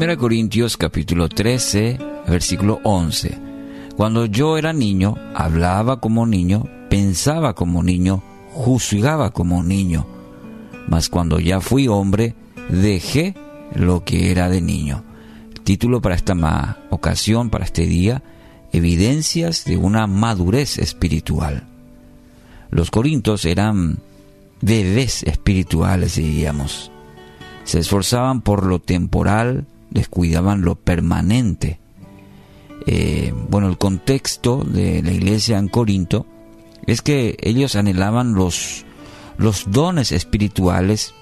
1 Corintios capítulo 13, versículo 11. Cuando yo era niño, hablaba como niño, pensaba como niño, juzgaba como niño. Mas cuando ya fui hombre, dejé lo que era de niño. título para esta ocasión, para este día, evidencias de una madurez espiritual. Los corintios eran bebés espirituales, diríamos. Se esforzaban por lo temporal, descuidaban lo permanente. Eh, bueno, el contexto de la iglesia en Corinto es que ellos anhelaban los, los dones espirituales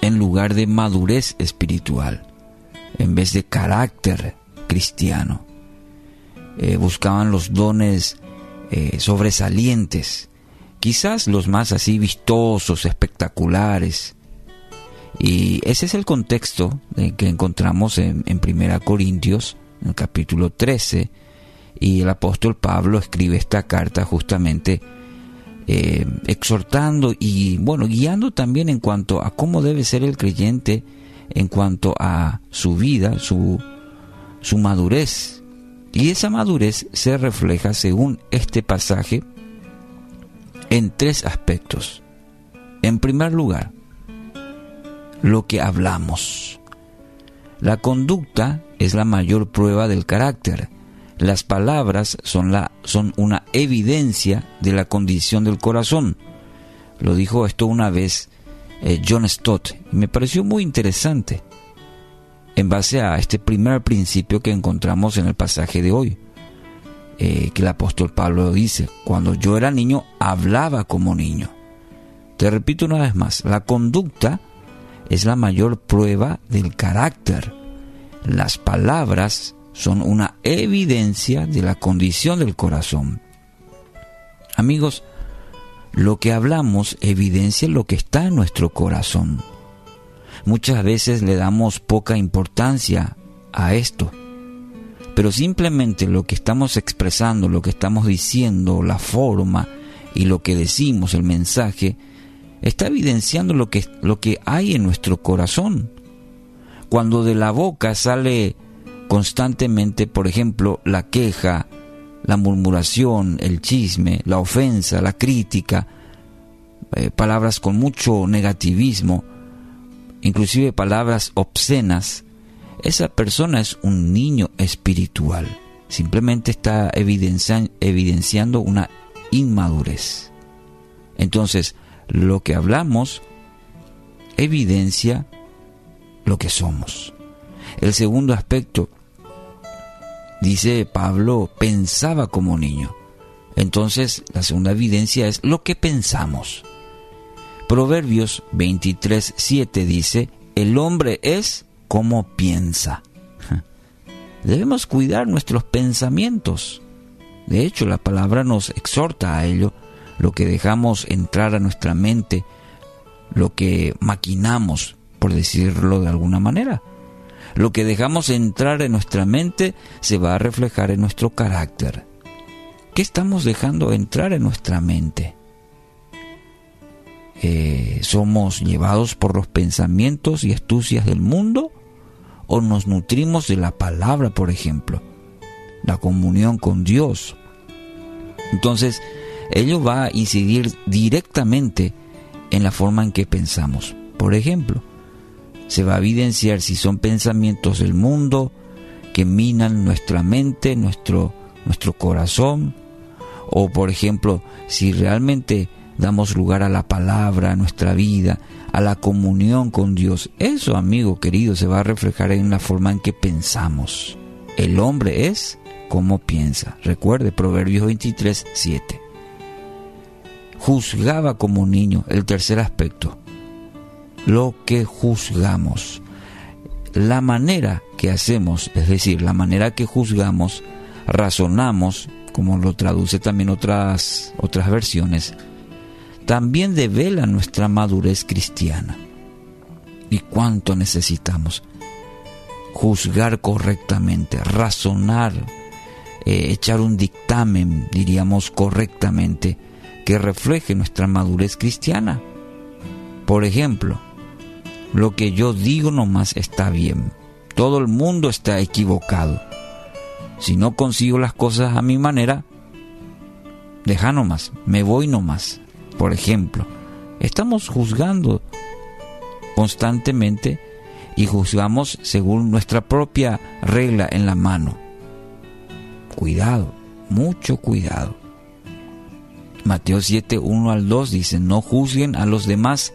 en lugar de madurez espiritual, en vez de carácter cristiano. Eh, buscaban los dones eh, sobresalientes, quizás los más así vistosos, espectaculares. Y ese es el contexto que encontramos en, en Primera Corintios, en el capítulo 13, y el apóstol Pablo escribe esta carta justamente eh, exhortando y bueno, guiando también en cuanto a cómo debe ser el creyente en cuanto a su vida, su, su madurez. Y esa madurez se refleja, según este pasaje, en tres aspectos. En primer lugar, lo que hablamos. La conducta es la mayor prueba del carácter. Las palabras son, la, son una evidencia de la condición del corazón. Lo dijo esto una vez eh, John Stott y me pareció muy interesante en base a este primer principio que encontramos en el pasaje de hoy. Eh, que el apóstol Pablo dice, cuando yo era niño hablaba como niño. Te repito una vez más, la conducta es la mayor prueba del carácter. Las palabras son una evidencia de la condición del corazón. Amigos, lo que hablamos evidencia lo que está en nuestro corazón. Muchas veces le damos poca importancia a esto pero simplemente lo que estamos expresando, lo que estamos diciendo, la forma y lo que decimos, el mensaje, está evidenciando lo que, lo que hay en nuestro corazón. Cuando de la boca sale constantemente, por ejemplo, la queja, la murmuración, el chisme, la ofensa, la crítica, eh, palabras con mucho negativismo, inclusive palabras obscenas, esa persona es un niño espiritual. Simplemente está evidenciando una inmadurez. Entonces, lo que hablamos evidencia lo que somos. El segundo aspecto, dice Pablo, pensaba como niño. Entonces, la segunda evidencia es lo que pensamos. Proverbios 23, 7 dice, el hombre es cómo piensa. Debemos cuidar nuestros pensamientos. De hecho, la palabra nos exhorta a ello, lo que dejamos entrar a nuestra mente, lo que maquinamos, por decirlo de alguna manera. Lo que dejamos entrar en nuestra mente se va a reflejar en nuestro carácter. ¿Qué estamos dejando entrar en nuestra mente? Eh, ¿Somos llevados por los pensamientos y astucias del mundo? o nos nutrimos de la palabra, por ejemplo, la comunión con Dios. Entonces, ello va a incidir directamente en la forma en que pensamos. Por ejemplo, se va a evidenciar si son pensamientos del mundo que minan nuestra mente, nuestro, nuestro corazón, o por ejemplo, si realmente damos lugar a la palabra, a nuestra vida, a la comunión con Dios. Eso, amigo querido, se va a reflejar en la forma en que pensamos. El hombre es como piensa. Recuerde Proverbios 23, 7. Juzgaba como niño, el tercer aspecto. Lo que juzgamos. La manera que hacemos, es decir, la manera que juzgamos, razonamos, como lo traduce también otras, otras versiones, también devela nuestra madurez cristiana. ¿Y cuánto necesitamos? Juzgar correctamente, razonar, eh, echar un dictamen, diríamos correctamente, que refleje nuestra madurez cristiana. Por ejemplo, lo que yo digo nomás está bien. Todo el mundo está equivocado. Si no consigo las cosas a mi manera, deja nomás, me voy nomás. Por ejemplo, estamos juzgando constantemente y juzgamos según nuestra propia regla en la mano. Cuidado, mucho cuidado. Mateo 7, 1 al 2 dice, no juzguen a los demás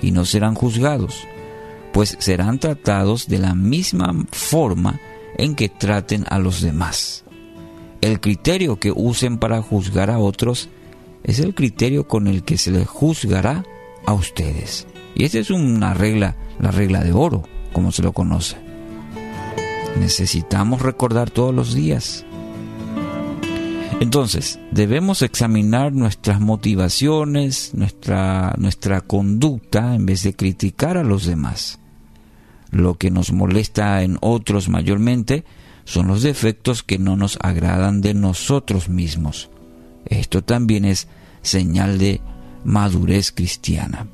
y no serán juzgados, pues serán tratados de la misma forma en que traten a los demás. El criterio que usen para juzgar a otros es el criterio con el que se les juzgará a ustedes. Y esta es una regla, la regla de oro, como se lo conoce. Necesitamos recordar todos los días. Entonces, debemos examinar nuestras motivaciones, nuestra, nuestra conducta, en vez de criticar a los demás. Lo que nos molesta en otros mayormente son los defectos que no nos agradan de nosotros mismos. Esto también es señal de madurez cristiana.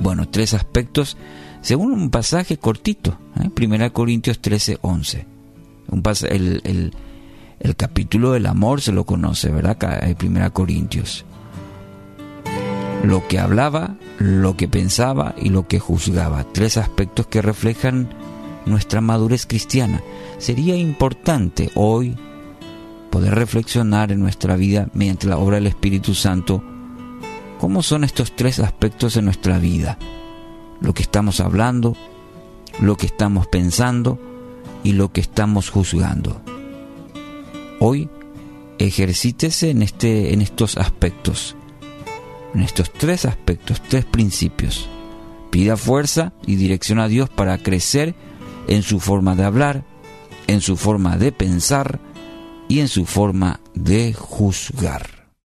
Bueno, tres aspectos según un pasaje cortito, ¿eh? 1 Corintios 13, 11. Un el, el, capítulo del amor se lo conoce, ¿verdad? En 1 Corintios. Lo que hablaba, lo que pensaba y lo que juzgaba. Tres aspectos que reflejan nuestra madurez cristiana. Sería importante hoy poder reflexionar en nuestra vida mediante la obra del Espíritu Santo cómo son estos tres aspectos en nuestra vida. Lo que estamos hablando, lo que estamos pensando y lo que estamos juzgando. Hoy ejercítese en, este, en estos aspectos, en estos tres aspectos, tres principios. Pida fuerza y dirección a Dios para crecer en su forma de hablar, en su forma de pensar y en su forma de juzgar.